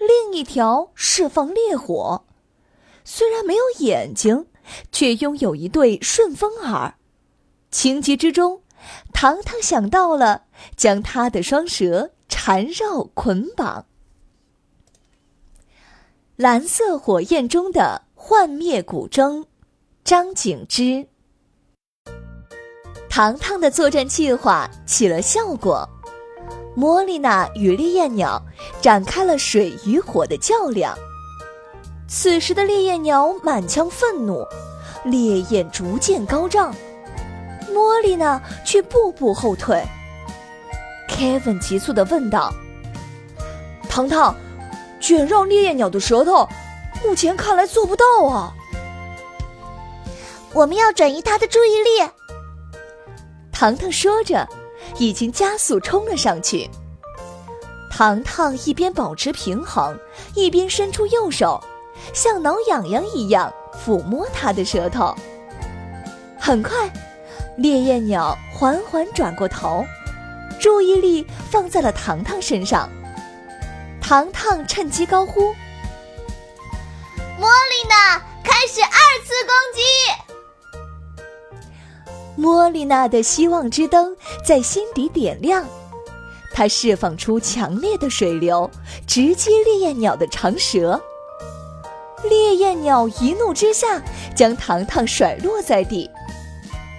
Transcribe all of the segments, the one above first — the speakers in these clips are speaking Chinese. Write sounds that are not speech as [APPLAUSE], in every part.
另一条释放烈火。虽然没有眼睛，却拥有一对顺风耳。情急之中，糖糖想到了将他的双蛇缠绕捆绑。蓝色火焰中的幻灭古筝，张景之。糖糖的作战计划起了效果，莫莉娜与烈焰鸟展开了水与火的较量。此时的烈焰鸟满腔愤怒，烈焰逐渐高涨，莫莉娜却步步后退。Kevin 急促地问道：“糖糖。”卷绕烈焰鸟的舌头，目前看来做不到啊。我们要转移它的注意力。糖糖说着，已经加速冲了上去。糖糖一边保持平衡，一边伸出右手，像挠痒痒一样抚摸它的舌头。很快，烈焰鸟缓缓转过头，注意力放在了糖糖身上。糖糖趁机高呼：“莫莉娜，开始二次攻击！”莫莉娜的希望之灯在心底点亮，她释放出强烈的水流，直击烈焰鸟的长舌。烈焰鸟一怒之下，将糖糖甩落在地，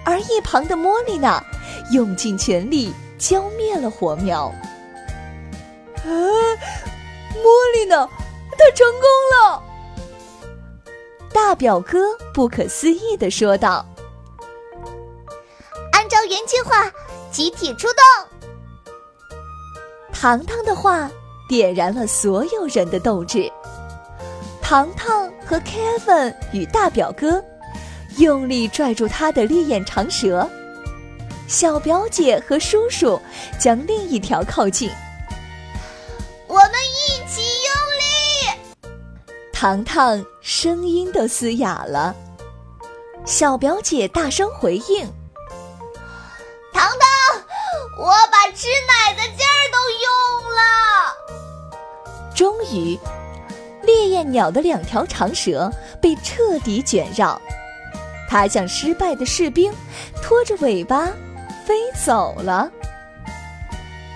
而一旁的莫莉娜用尽全力浇灭了火苗。啊！莫莉娜，她成功了！大表哥不可思议的说道：“按照原计划，集体出动。”糖糖的话点燃了所有人的斗志。糖糖和 Kevin 与大表哥用力拽住他的烈焰长蛇，小表姐和叔叔将另一条靠近。我们一起用力糖糖声音都嘶哑了，小表姐大声回应：“吃奶的劲儿都用了。”终于，烈焰鸟的两条长舌被彻底卷绕，它像失败的士兵，拖着尾巴飞走了。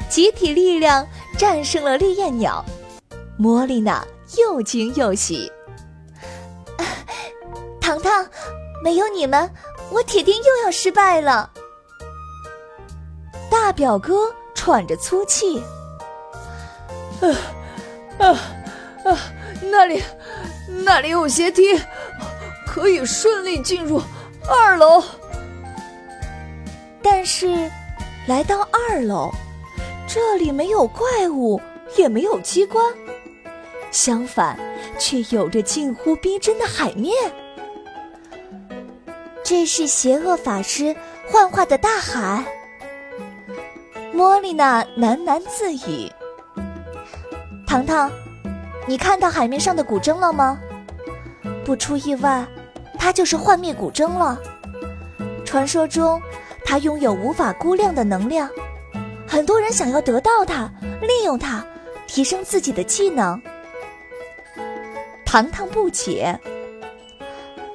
集体力量战胜了烈焰鸟，莫莉娜。又惊又喜，[LAUGHS] 糖糖，没有你们，我铁定又要失败了。大表哥喘着粗气，啊啊啊！那里，那里有阶梯，可以顺利进入二楼。但是，来到二楼，这里没有怪物，也没有机关。相反，却有着近乎逼真的海面。这是邪恶法师幻化的大海。莫莉娜喃喃自语：“糖糖，你看到海面上的古筝了吗？不出意外，它就是幻灭古筝了。传说中，它拥有无法估量的能量，很多人想要得到它，利用它，提升自己的技能。”糖糖不解，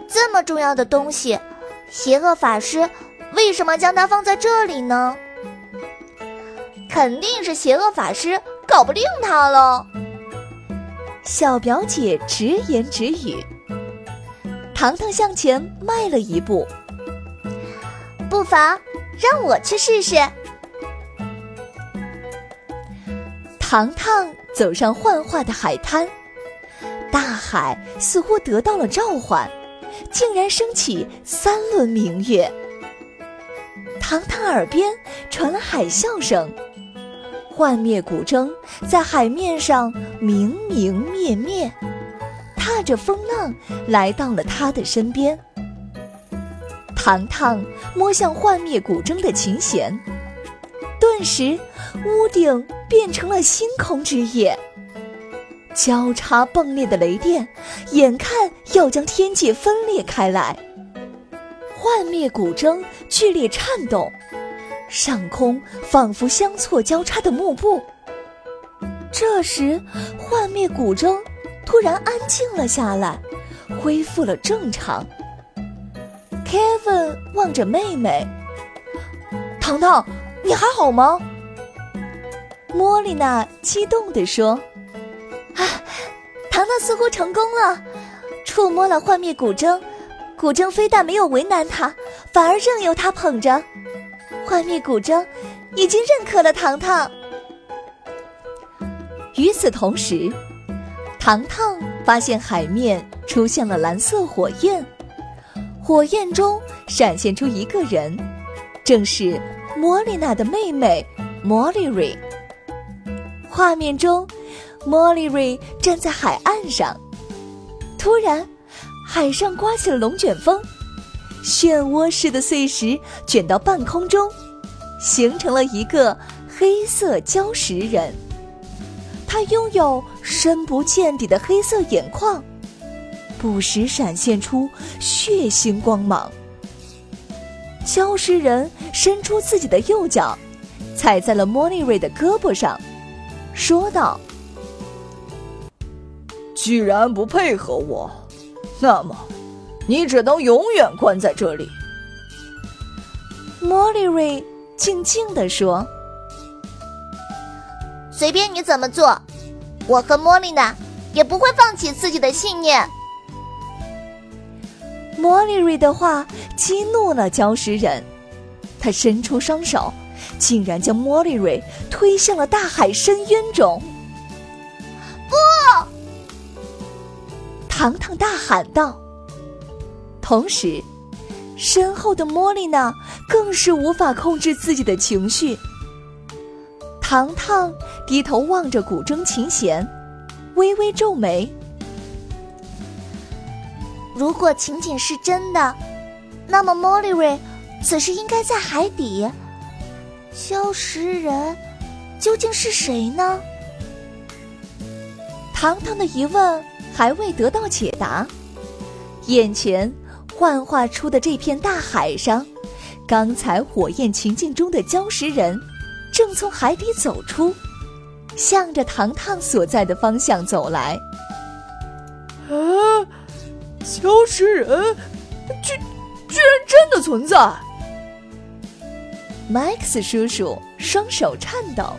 这么重要的东西，邪恶法师为什么将它放在这里呢？肯定是邪恶法师搞不定他了。小表姐直言直语。糖糖向前迈了一步，不妨让我去试试。糖糖走上幻化的海滩，大海似乎得到了召唤，竟然升起三轮明月。糖糖耳边传来海啸声，幻灭古筝在海面上明明灭灭。踏着风浪来到了他的身边。糖糖摸向幻灭古筝的琴弦，顿时屋顶变成了星空之夜。交叉迸裂的雷电，眼看要将天界分裂开来。幻灭古筝剧烈颤动，上空仿佛相错交叉的幕布。这时，幻灭古筝。突然安静了下来，恢复了正常。Kevin 望着妹妹，糖糖，你还好吗？莫莉娜激动地说：“啊，糖糖似乎成功了，触摸了幻灭古筝，古筝非但没有为难他，反而任由他捧着。幻灭古筝已经认可了糖糖。”与此同时。糖糖发现海面出现了蓝色火焰，火焰中闪现出一个人，正是莫莉娜的妹妹莫莉瑞。画面中，莫莉瑞站在海岸上，突然，海上刮起了龙卷风，漩涡似的碎石卷到半空中，形成了一个黑色礁石人。他拥有深不见底的黑色眼眶，不时闪现出血腥光芒。礁石人伸出自己的右脚，踩在了莫尼瑞的胳膊上，说道：“既然不配合我，那么你只能永远关在这里。”莫莉瑞静静地说。随便你怎么做，我和莫莉娜也不会放弃自己的信念。莫莉瑞的话激怒了礁石人，他伸出双手，竟然将莫莉瑞推向了大海深渊中。不！糖糖大喊道。同时，身后的莫莉娜更是无法控制自己的情绪。糖糖低头望着古筝琴弦，微微皱眉。如果情景是真的，那么莫莉瑞此时应该在海底。消失人究竟是谁呢？糖糖的疑问还未得到解答。眼前幻化出的这片大海上，刚才火焰情境中的礁石人。正从海底走出，向着糖糖所在的方向走来。啊，礁石人，居居然真的存在！Max 叔叔双手颤抖。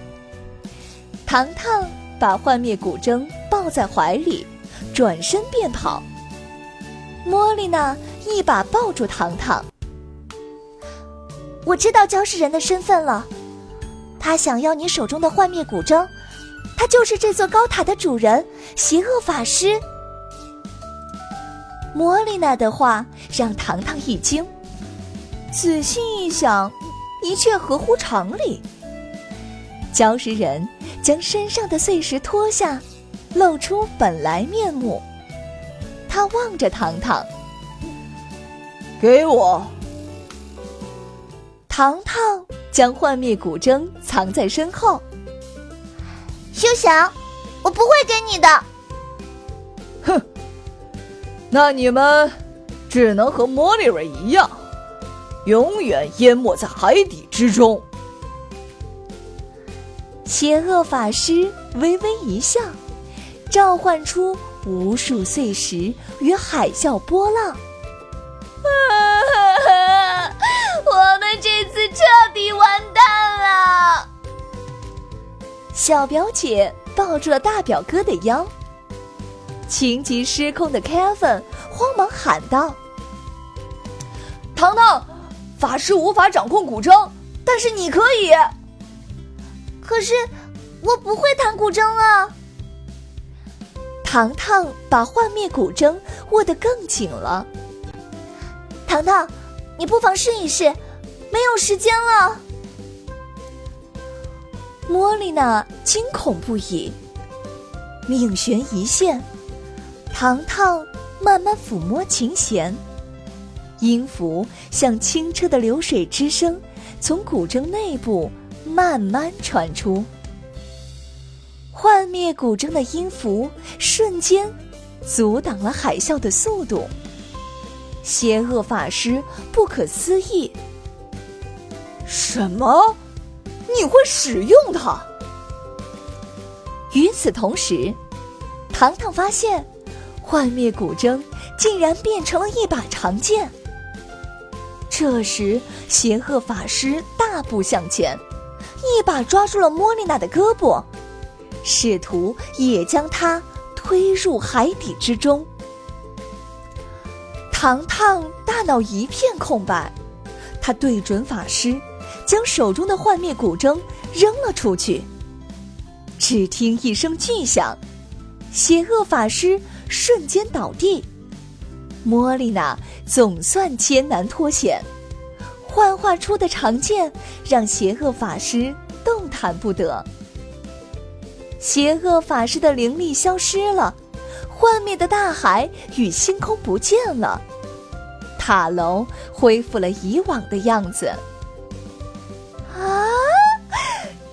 糖糖把幻灭古筝抱在怀里，转身便跑。莫莉娜一把抱住糖糖。我知道礁石人的身份了。他想要你手中的幻灭古筝，他就是这座高塔的主人——邪恶法师。莫莉娜的话让糖糖一惊，仔细一想，一切合乎常理。礁石人将身上的碎石脱下，露出本来面目。他望着糖糖，给我。糖糖。将幻灭古筝藏在身后。休想！我不会给你的。哼，那你们只能和莫莉瑞一样，永远淹没在海底之中。邪恶法师微微一笑，召唤出无数碎石与海啸波浪。[LAUGHS] 我们这次彻底完蛋了！小表姐抱住了大表哥的腰，情急失控的 Kevin 慌忙喊道：“糖糖，法师无法掌控古筝，但是你可以。可是我不会弹古筝啊！”糖糖把幻灭古筝握得更紧了。糖糖，你不妨试一试，没有时间了。莫莉娜惊恐不已。命悬一线，糖糖慢慢抚摸琴弦，音符像清澈的流水之声，从古筝内部慢慢传出。幻灭古筝的音符瞬间阻挡了海啸的速度。邪恶法师不可思议：“什么？你会使用它？”与此同时，糖糖发现，幻灭古筝竟然变成了一把长剑。这时，邪恶法师大步向前，一把抓住了莫莉娜的胳膊，试图也将她推入海底之中。糖糖大脑一片空白，他对准法师，将手中的幻灭古筝扔了出去。只听一声巨响，邪恶法师瞬间倒地。莫莉娜总算艰难脱险，幻化出的长剑让邪恶法师动弹不得。邪恶法师的灵力消失了，幻灭的大海与星空不见了，塔楼恢复了以往的样子。啊，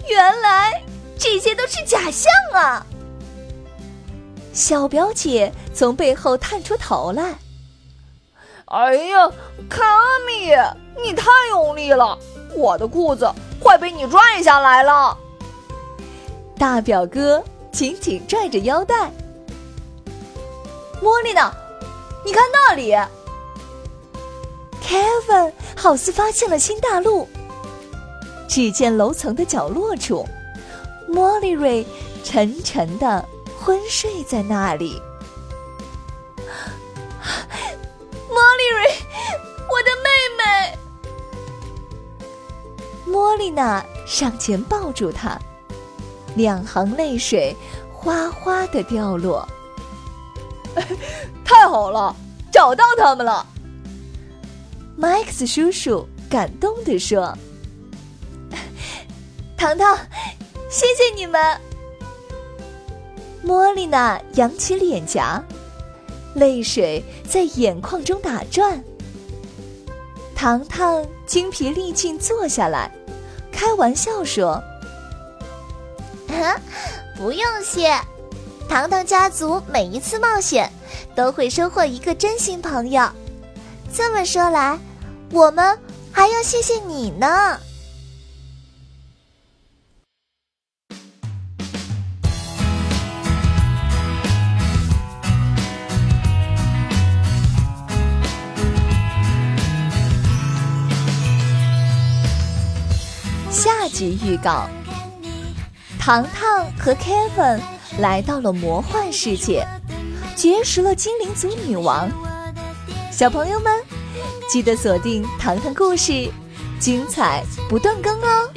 原来。这些都是假象啊！小表姐从背后探出头来。哎呀，卡米，你太用力了，我的裤子快被你拽下来了。大表哥紧紧拽着腰带。茉莉呢？你看那里。Kevin 好似发现了新大陆。只见楼层的角落处。莫莉瑞沉沉的昏睡在那里。[LAUGHS] 莫莉瑞，我的妹妹！莫莉娜上前抱住她，两行泪水哗哗的掉落。[LAUGHS] 太好了，找到他们了！麦克斯叔叔感动地说：“糖糖。”谢谢你们，莫莉娜扬起脸颊，泪水在眼眶中打转。糖糖精疲力尽坐下来，开玩笑说：“ [LAUGHS] 不用谢，糖糖家族每一次冒险都会收获一个真心朋友。这么说来，我们还要谢谢你呢。”下集预告：糖糖和 Kevin 来到了魔幻世界，结识了精灵族女王。小朋友们，记得锁定糖糖故事，精彩不断更哦！